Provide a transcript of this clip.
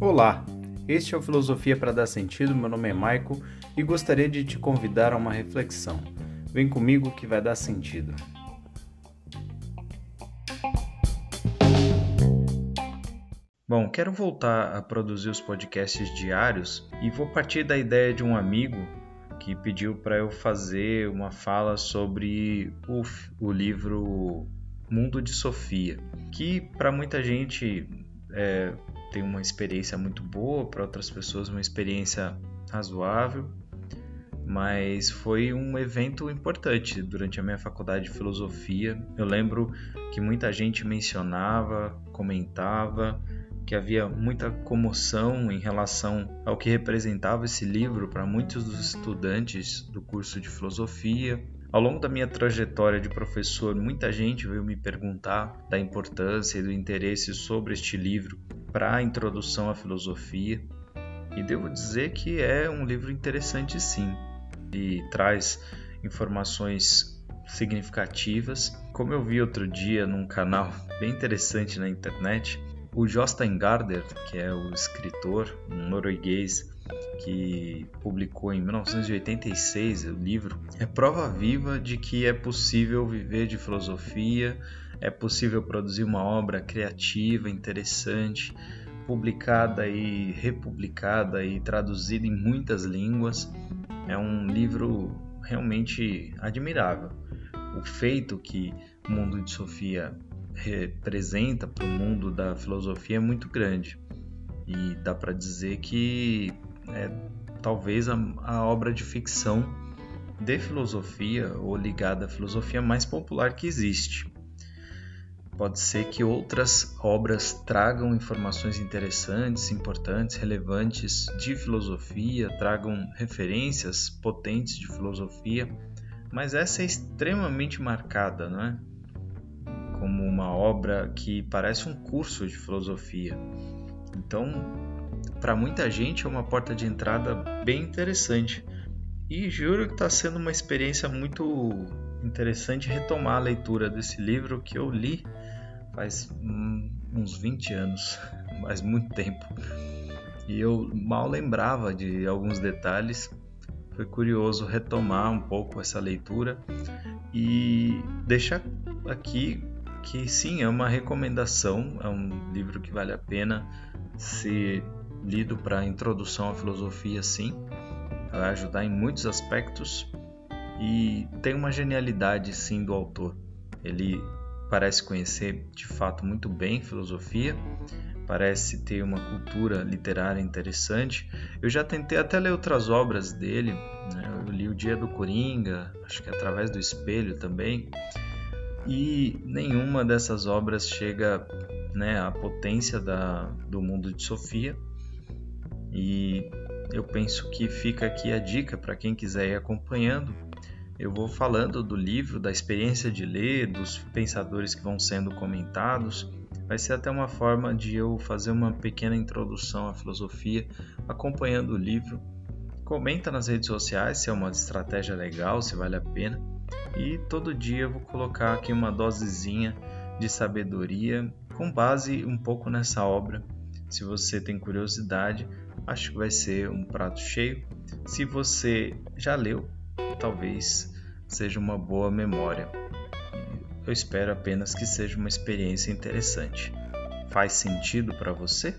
Olá, este é o Filosofia para Dar Sentido. Meu nome é Maico e gostaria de te convidar a uma reflexão. Vem comigo que vai dar sentido. Bom, quero voltar a produzir os podcasts diários e vou partir da ideia de um amigo que pediu para eu fazer uma fala sobre o, o livro Mundo de Sofia, que para muita gente é, tem uma experiência muito boa, para outras pessoas uma experiência razoável, mas foi um evento importante durante a minha faculdade de filosofia. Eu lembro que muita gente mencionava, comentava, que havia muita comoção em relação ao que representava esse livro para muitos dos estudantes do curso de filosofia. Ao longo da minha trajetória de professor, muita gente veio me perguntar da importância e do interesse sobre este livro para a introdução à filosofia. E devo dizer que é um livro interessante sim. E traz informações significativas. Como eu vi outro dia num canal bem interessante na internet, o Jostein Gaarder, que é o escritor um norueguês que publicou em 1986 o livro, é prova viva de que é possível viver de filosofia, é possível produzir uma obra criativa, interessante, publicada e republicada e traduzida em muitas línguas. É um livro realmente admirável. O feito que o mundo de Sofia representa para o mundo da filosofia é muito grande. E dá para dizer que é talvez a, a obra de ficção de filosofia ou ligada à filosofia mais popular que existe. Pode ser que outras obras tragam informações interessantes, importantes, relevantes de filosofia, tragam referências potentes de filosofia, mas essa é extremamente marcada, não é? Como uma obra que parece um curso de filosofia. Então, para muita gente é uma porta de entrada bem interessante. E juro que está sendo uma experiência muito interessante retomar a leitura desse livro que eu li faz uns 20 anos, faz muito tempo. E eu mal lembrava de alguns detalhes. Foi curioso retomar um pouco essa leitura e deixar aqui que sim, é uma recomendação, é um livro que vale a pena ser lido para introdução à filosofia, sim. Vai ajudar em muitos aspectos e tem uma genialidade, sim, do autor. Ele parece conhecer de fato muito bem filosofia, parece ter uma cultura literária interessante. Eu já tentei até ler outras obras dele, né? eu li O Dia do Coringa, acho que através do Espelho também, e nenhuma dessas obras chega né, à potência da, do mundo de Sofia. E eu penso que fica aqui a dica para quem quiser ir acompanhando. Eu vou falando do livro, da experiência de ler, dos pensadores que vão sendo comentados. Vai ser até uma forma de eu fazer uma pequena introdução à filosofia acompanhando o livro. Comenta nas redes sociais se é uma estratégia legal, se vale a pena. E todo dia eu vou colocar aqui uma dosezinha de sabedoria com base um pouco nessa obra. Se você tem curiosidade, acho que vai ser um prato cheio. Se você já leu, talvez seja uma boa memória. Eu espero apenas que seja uma experiência interessante. Faz sentido para você?